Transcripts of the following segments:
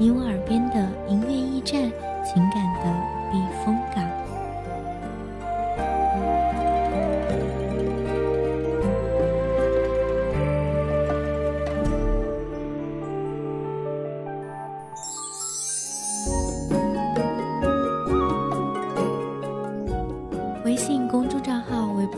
你我耳边的音。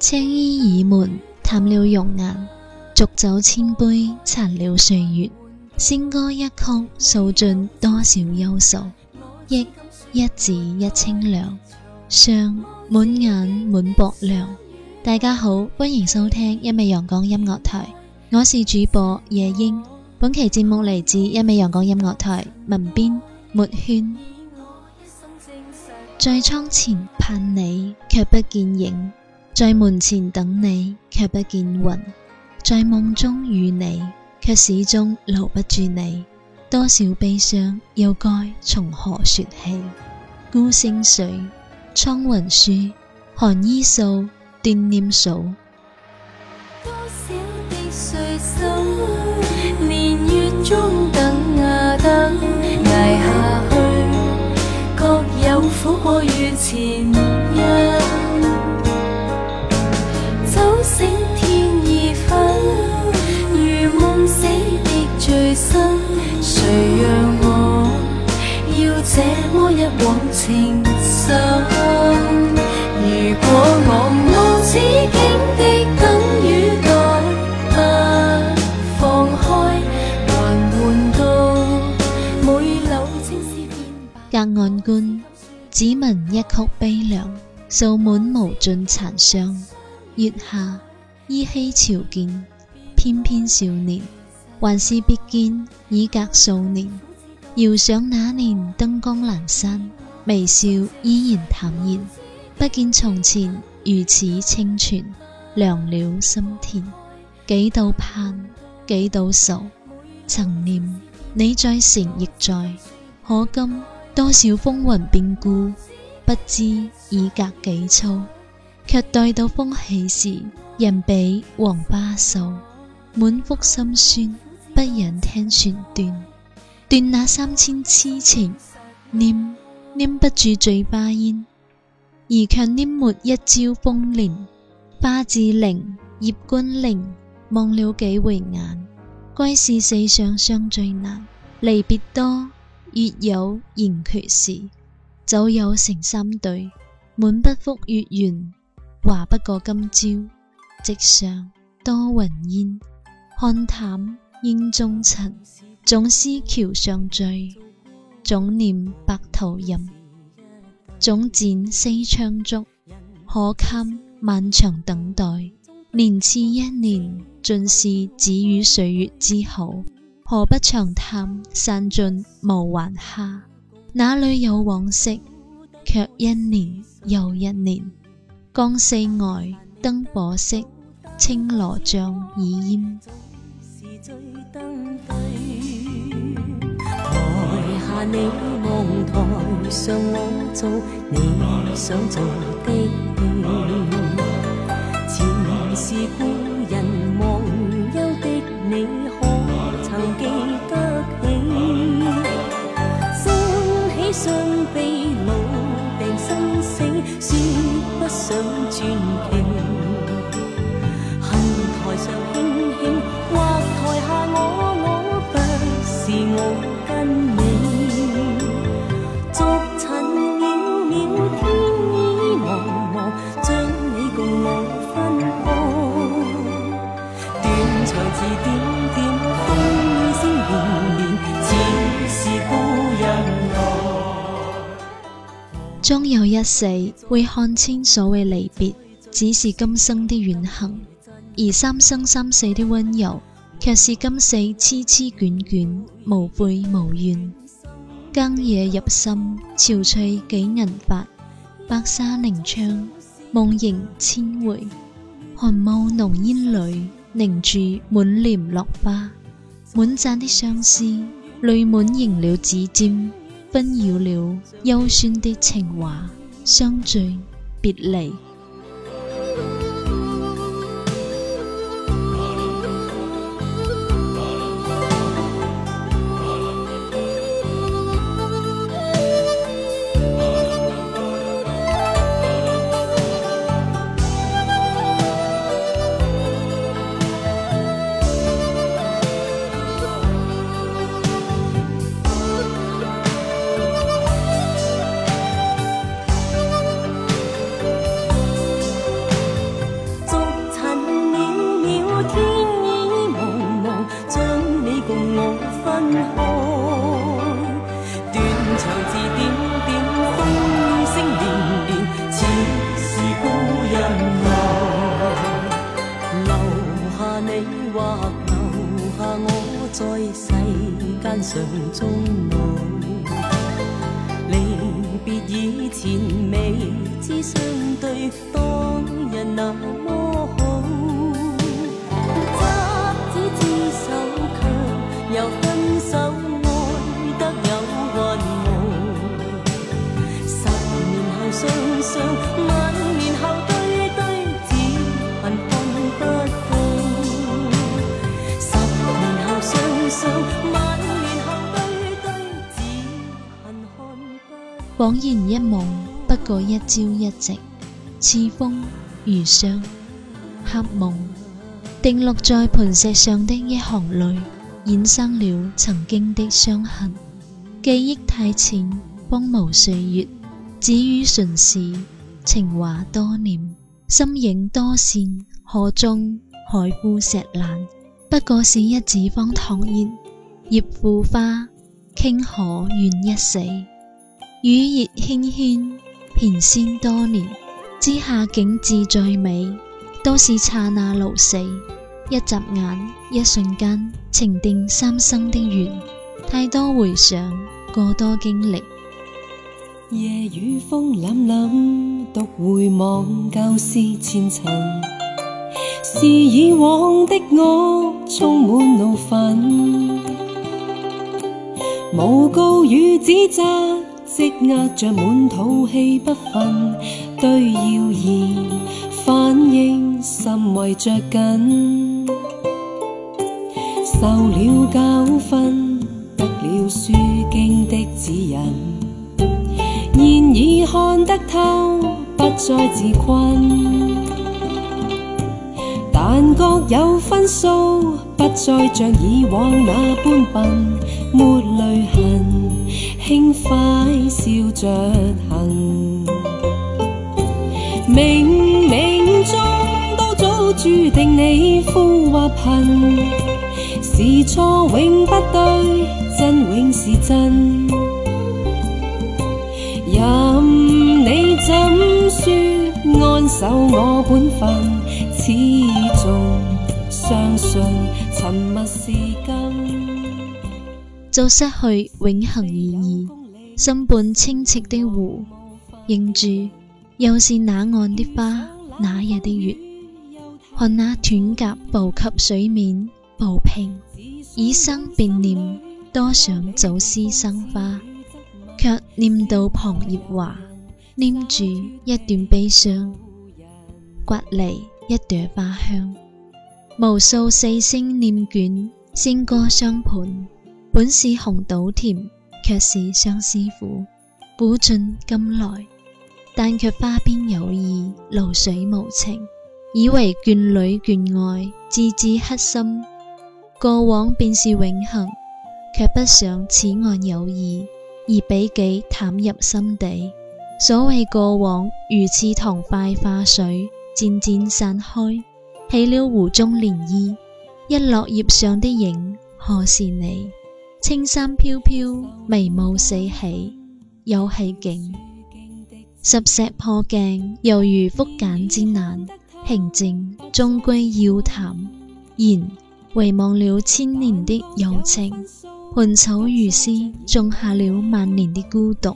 青衣已门，淡了容颜；浊酒千杯，残了岁月。仙歌一曲，诉尽多少忧愁；忆一字一清凉，霜满眼，满薄凉。大家好，欢迎收听一味阳光音乐台，我是主播夜莺。本期节目来自一味阳光音乐台。文编没圈，在窗前盼你却不见影，在门前等你却不见云，在梦中遇你却始终留不住你，多少悲伤又该从何说起？孤星水，苍云树，寒衣素。惦念嫂多少的岁数年月中等啊等捱下去各有苦过与前因早醒天已昏如梦死的最深谁让我要这么一往情深此不放开还到每缕青丝变隔岸观，只闻一曲悲凉，诉满无尽残伤。月下依稀瞧见翩翩少年，还是别见已隔数年。遥想那年灯光阑珊，微笑依然淡然，不见从前。如此清泉，凉了心田。几度盼，几度愁。曾念你在前，亦在。可今多少风云变故，不知已隔几秋。却待到风起时，人比黄花瘦。满腹心酸，不忍听弦断。断那三千痴情，念念不住醉巴烟。而却黏没一朝风恋，花自零，叶关零，望了几回眼。归是世上相最难，离别多，月有圆缺时，酒有成三对，满不复月圆，话不过今朝。直上多云烟，看淡烟中尘，总思桥上醉，总念白头吟。总剪西窗烛，可堪漫长等待？年次一年，尽是止与岁月之好，何不长叹散尽无还下？哪里有往昔？却一年又一年，江四外灯火色，青罗帐已烟。你望台上我做你想做的戏，前是故人忘忧的你，可曾记得起？想起，想悲。终有一死，会看清所谓离别，只是今生的远行；而三生三世的温柔，却是今世痴痴眷眷，无悔无怨。更夜入深，憔悴几人白，白沙凝窗，梦萦千回。寒雾浓烟里，凝住满脸落花。满盏的相思，泪满盈了指尖。纷扰了幽酸的情话，相聚别离。分开，断肠字点点，风雨声连连，似是故人来。留下你或留下我，在世间上终老。离别以前未知相对，当日那。一梦不过一朝一夕，似风如霜，黑梦定落在磐石上的一行泪，衍生了曾经的伤痕。记忆太浅，荒芜岁月，只于唇齿，情话多念，心影多线。河中海枯石烂，不过是一纸方唐烟，叶腐花倾，可愿一死？雨夜轻纤，翩先多年之下景致最美，都是刹那流死，一眨眼，一瞬间，情定三生的缘，太多回想，过多经历。夜雨风凛凛，独回望旧事前尘，是以往的我充满怒愤，诬告与指责。积压着满肚气不愤，对谣言反应甚为著紧。受了教训，得了《书经》的指引，现已看得透，不再自困。但觉有分數，不再像以往那般笨，没泪痕，轻快笑着行。冥冥中都早注定你富或贫，是错永不对，真永是真，任你怎说。就失去永恒意义。心畔清澈的湖，映住又是那岸的花，那日的月？看那断甲步及水面，步平以生便念，多想早思生花，却念到旁叶华。黏住一段悲伤，刮嚟一朵花香，无数四星念卷，线歌相伴，本是红豆甜，却是相思苦。苦尽甘来，但却花边有意，露水无情。以为眷侣眷爱，自自黑心。过往便是永恒，却不想此岸有意，而比己淡入心底。所谓过往，如似塘快化水，渐渐散开，起了湖中涟漪。一落叶上的影，何是你？青山飘飘，眉雾四起，又系景。十石破镜，犹如复茧之难。平静终归要淡，然遗忘了千年的友情，盘草如丝，种下了万年的孤独。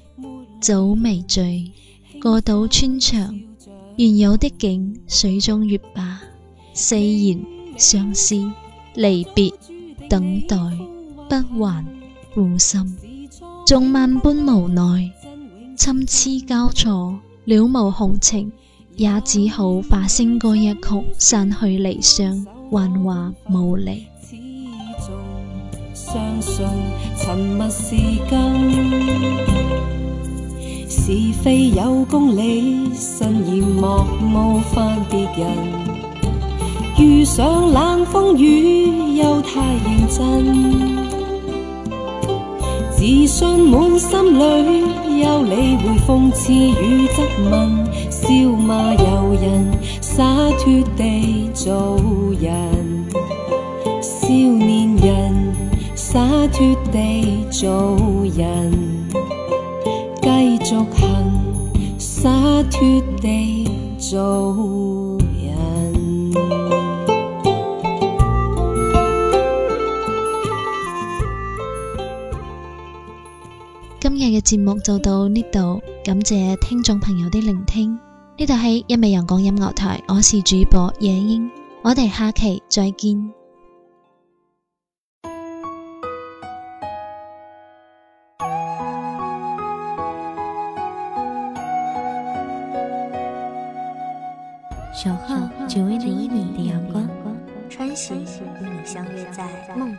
早未醉，过岛穿墙，原有的景，水中月吧。四言相思，离别等待，不还负心，纵万般无奈，参差交错，了无红情，也只好化声歌一曲，散去离伤，幻化无离。是非有公理，慎言莫冒犯别人。遇上冷风雨，又太认真。自信满心里，有理会讽刺与质问。笑骂由人，洒脱地做人。少年人，洒脱地做人。洒地做人。今日嘅节目就到呢度，感谢听众朋友的聆听。呢度系一味人光音乐台，我是主播野英，我哋下期再见。